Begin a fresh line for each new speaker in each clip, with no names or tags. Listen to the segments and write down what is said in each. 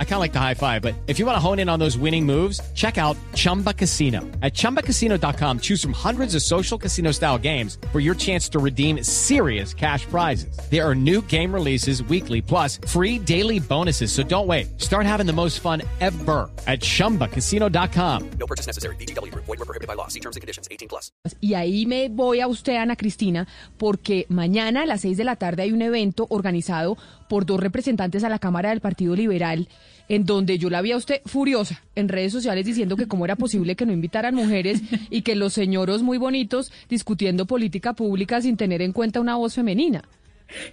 I kind of like the high five, but if you want to hone in on those winning moves, check out Chumba Casino. At ChumbaCasino.com, choose from hundreds of social casino style games for your chance to redeem serious cash prizes. There are new game releases weekly, plus free daily bonuses. So don't wait. Start having the most fun ever at ChumbaCasino.com.
No purchase necessary. BGW. Void were prohibited by law. See terms and conditions. 18 plus.
Y ahí me voy a usted, Ana Cristina, porque mañana a las 6 de la tarde hay un evento organizado por dos representantes a la Cámara del Partido Liberal, en donde yo la vi a usted furiosa en redes sociales diciendo que cómo era posible que no invitaran mujeres y que los señoros muy bonitos discutiendo política pública sin tener en cuenta una voz femenina.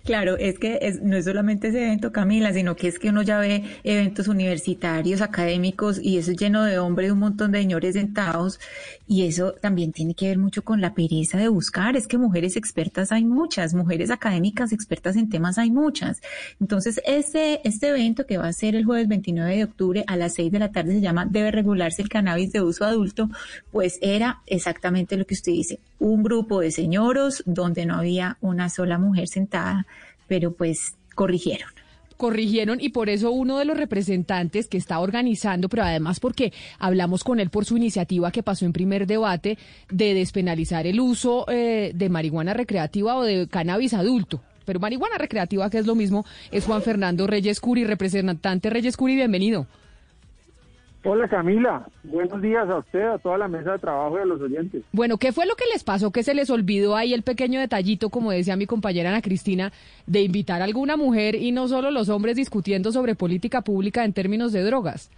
Claro, es que es, no es solamente ese evento, Camila, sino que es que uno ya ve eventos universitarios, académicos, y eso es lleno de hombres, un montón de señores sentados, y eso también tiene que ver mucho con la pereza de buscar. Es que mujeres expertas hay muchas, mujeres académicas expertas en temas hay muchas. Entonces, este, este evento que va a ser el jueves 29 de octubre a las 6 de la tarde se llama Debe regularse el cannabis de uso adulto, pues era exactamente lo que usted dice, un grupo de señoros donde no había una sola mujer sentada pero pues corrigieron
corrigieron y por eso uno de los representantes que está organizando, pero además porque hablamos con él por su iniciativa que pasó en primer debate de despenalizar el uso eh, de marihuana recreativa o de cannabis adulto. Pero marihuana recreativa, que es lo mismo, es Juan Fernando Reyes Curi, representante Reyes Curi, bienvenido.
Hola Camila, buenos días a usted, a toda la mesa de trabajo y a los oyentes.
Bueno, ¿qué fue lo que les pasó? ¿Qué se les olvidó ahí el pequeño detallito, como decía mi compañera Ana Cristina, de invitar a alguna mujer y no solo los hombres discutiendo sobre política pública en términos de drogas?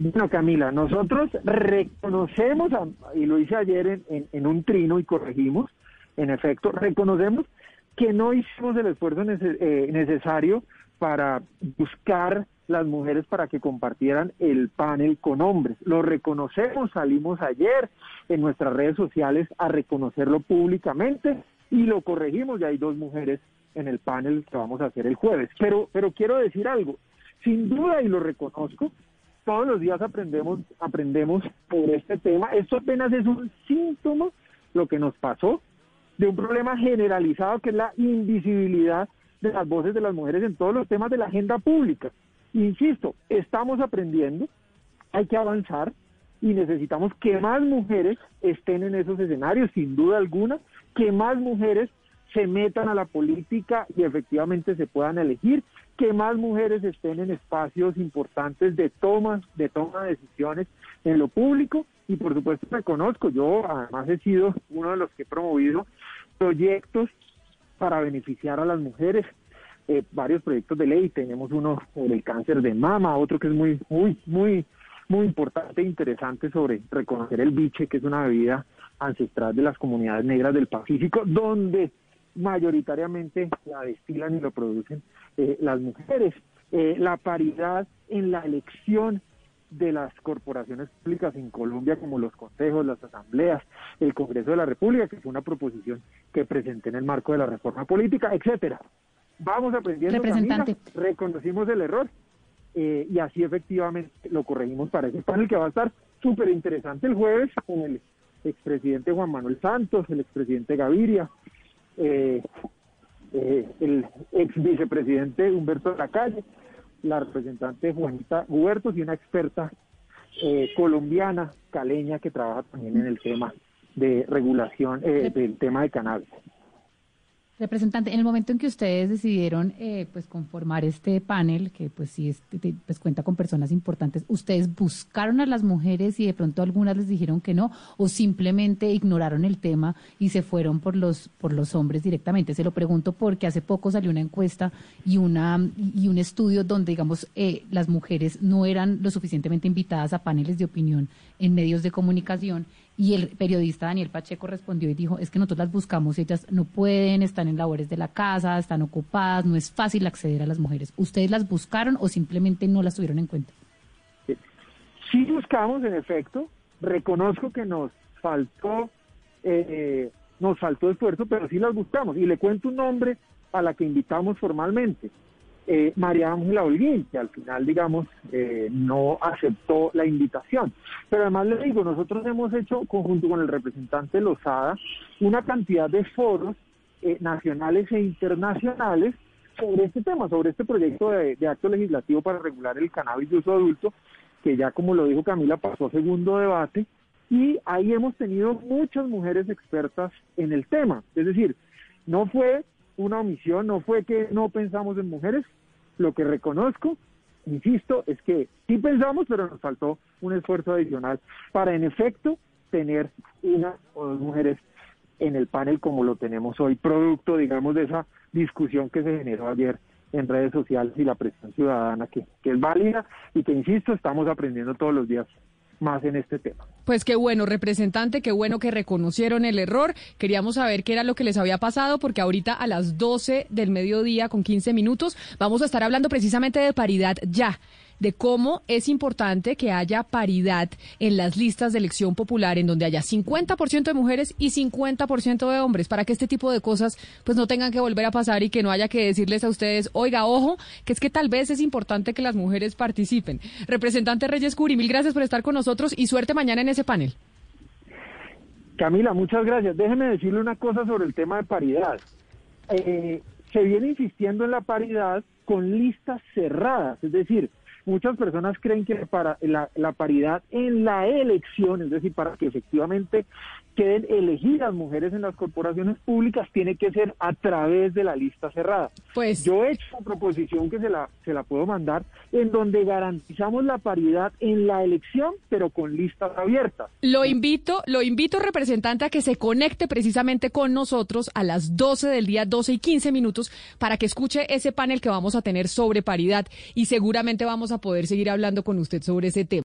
Bueno, Camila, nosotros reconocemos, y lo hice ayer en, un trino y corregimos, en efecto, reconocemos que no hicimos el esfuerzo eh, necesario para buscar las mujeres para que compartieran el panel con hombres. Lo reconocemos, salimos ayer en nuestras redes sociales a reconocerlo públicamente y lo corregimos, ya hay dos mujeres en el panel que vamos a hacer el jueves. Pero, pero quiero decir algo, sin duda y lo reconozco, todos los días aprendemos, aprendemos por este tema. Esto apenas es un síntoma, lo que nos pasó, de un problema generalizado que es la invisibilidad de las voces de las mujeres en todos los temas de la agenda pública. Insisto, estamos aprendiendo, hay que avanzar y necesitamos que más mujeres estén en esos escenarios, sin duda alguna, que más mujeres se metan a la política y efectivamente se puedan elegir, que más mujeres estén en espacios importantes de toma, de toma de decisiones en lo público y por supuesto reconozco, yo además he sido uno de los que he promovido proyectos para beneficiar a las mujeres, eh, varios proyectos de ley. Tenemos uno sobre el cáncer de mama, otro que es muy, muy, muy, muy importante e interesante sobre reconocer el biche, que es una bebida ancestral de las comunidades negras del Pacífico, donde mayoritariamente la destilan y lo producen eh, las mujeres. Eh, la paridad en la elección de las corporaciones públicas en Colombia, como los consejos, las asambleas, el Congreso de la República, que fue una proposición que presenté en el marco de la reforma política, etcétera. Vamos aprendiendo,
Representante.
reconocimos el error eh, y así efectivamente lo corregimos para ese panel que va a estar súper interesante el jueves con el expresidente Juan Manuel Santos, el expresidente Gaviria, eh, eh, el ex vicepresidente Humberto de la representante Juanita Huertos y una experta colombiana, caleña, que trabaja también en el tema de regulación del tema de cannabis.
Representante, en el momento en que ustedes decidieron eh, pues conformar este panel, que pues sí pues cuenta con personas importantes, ¿ustedes buscaron a las mujeres y de pronto algunas les dijeron que no o simplemente ignoraron el tema y se fueron por los por los hombres directamente? Se lo pregunto porque hace poco salió una encuesta y una y un estudio donde digamos eh, las mujeres no eran lo suficientemente invitadas a paneles de opinión en medios de comunicación y el periodista Daniel Pacheco respondió y dijo, es que nosotros las buscamos, ellas no pueden, están en labores de la casa, están ocupadas, no es fácil acceder a las mujeres. ¿Ustedes las buscaron o simplemente no las tuvieron en cuenta?
Sí buscamos, en efecto. Reconozco que nos faltó, eh, nos faltó esfuerzo, pero sí las buscamos. Y le cuento un nombre a la que invitamos formalmente. Eh, María Ángela Holguín, que al final, digamos, eh, no aceptó la invitación. Pero además le digo, nosotros hemos hecho, conjunto con el representante Lozada, una cantidad de foros eh, nacionales e internacionales sobre este tema, sobre este proyecto de, de acto legislativo para regular el cannabis de uso adulto, que ya como lo dijo Camila pasó a segundo debate, y ahí hemos tenido muchas mujeres expertas en el tema. Es decir, no fue una omisión, no fue que no pensamos en mujeres, lo que reconozco, insisto, es que sí pensamos, pero nos faltó un esfuerzo adicional para en efecto tener una o dos mujeres en el panel como lo tenemos hoy, producto, digamos, de esa discusión que se generó ayer en redes sociales y la presión ciudadana que, que es válida y que, insisto, estamos aprendiendo todos los días más en este tema.
Pues qué bueno, representante, qué bueno que reconocieron el error. Queríamos saber qué era lo que les había pasado, porque ahorita a las 12 del mediodía con 15 minutos vamos a estar hablando precisamente de paridad ya de cómo es importante que haya paridad en las listas de elección popular en donde haya 50% de mujeres y 50% de hombres para que este tipo de cosas pues no tengan que volver a pasar y que no haya que decirles a ustedes, oiga, ojo, que es que tal vez es importante que las mujeres participen. Representante Reyes Curi, mil gracias por estar con nosotros y suerte mañana en ese panel.
Camila, muchas gracias. Déjeme decirle una cosa sobre el tema de paridad. Eh, se viene insistiendo en la paridad con listas cerradas, es decir, muchas personas creen que para la, paridad en la elección, es decir, para que efectivamente queden elegidas mujeres en las corporaciones públicas, tiene que ser a través de la lista cerrada.
Pues
yo he hecho una proposición que se la, se la puedo mandar, en donde garantizamos la paridad en la elección, pero con listas abiertas.
Lo invito, lo invito, representante, a que se conecte precisamente con nosotros a las 12 del día, 12 y 15 minutos, para que escuche ese panel que vamos a tener sobre paridad y seguramente vamos a poder seguir hablando con usted sobre ese tema.